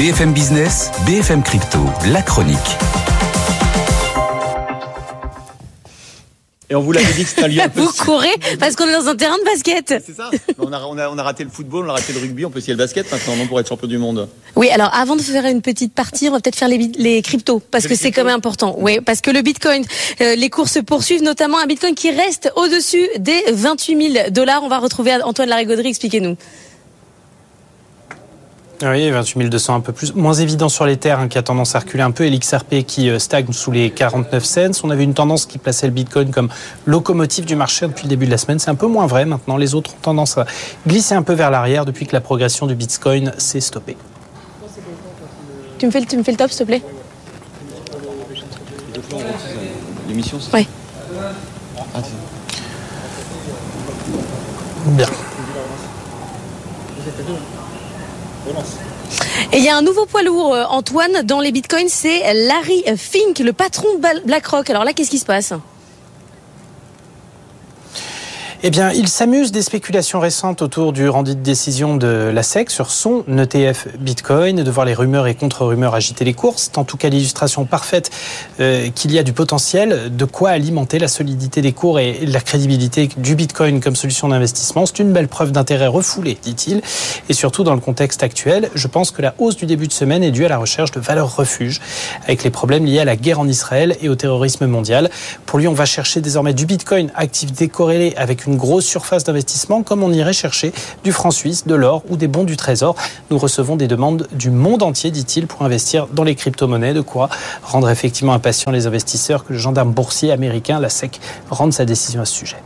BFM Business, BFM Crypto, la chronique. Et on vous l'avait dit que c'était un lieu un peu... Vous courez parce qu'on est dans un terrain de basket. C'est ça on a, on, a, on a raté le football, on a raté le rugby, on peut essayer le basket maintenant non, pour être champion du monde. Oui, alors avant de faire une petite partie, on va peut-être faire les, les cryptos parce que c'est quand même important. Oui, parce que le Bitcoin, euh, les cours se poursuivent, notamment un Bitcoin qui reste au-dessus des 28 000 dollars. On va retrouver Antoine Larigauderie, expliquez-nous. Oui, 28 200 un peu plus. Moins évident sur les terres, hein, qui a tendance à reculer un peu, et l'XRP qui euh, stagne sous les 49 cents. On avait une tendance qui plaçait le Bitcoin comme locomotive du marché depuis le début de la semaine. C'est un peu moins vrai maintenant. Les autres ont tendance à glisser un peu vers l'arrière depuis que la progression du Bitcoin s'est stoppée. Tu me fais, le- tu me fais le top, s'il te plaît? L'émission, c'est Oui. Ah, Et il y a un nouveau poids lourd, euh, Antoine, dans les Bitcoins, c'est Larry Fink, le patron de BlackRock. Alors là, qu'est-ce qui se passe? Eh bien, il s'amuse des spéculations récentes autour du rendu de décision de la SEC sur son ETF Bitcoin, de voir les rumeurs et contre-rumeurs agiter les cours. C'est en tout cas l'illustration parfaite euh, qu'il y a du potentiel, de quoi alimenter la solidité des cours et la crédibilité du Bitcoin comme solution d'investissement. C'est une belle preuve d'intérêt refoulé, dit-il. Et surtout, dans le contexte actuel, je pense que la hausse du début de semaine est due à la recherche de valeurs refuge, avec les problèmes liés à la guerre en Israël et au terrorisme mondial. Pour lui, on va chercher désormais du Bitcoin actif décorrélé avec une grosse surface d'investissement, comme on irait chercher du franc suisse, de l'or ou des bons du trésor. Nous recevons des demandes du monde entier, dit-il, pour investir dans les crypto-monnaies, de quoi rendre effectivement impatients les investisseurs que le gendarme boursier américain, la SEC, rende sa décision à ce sujet.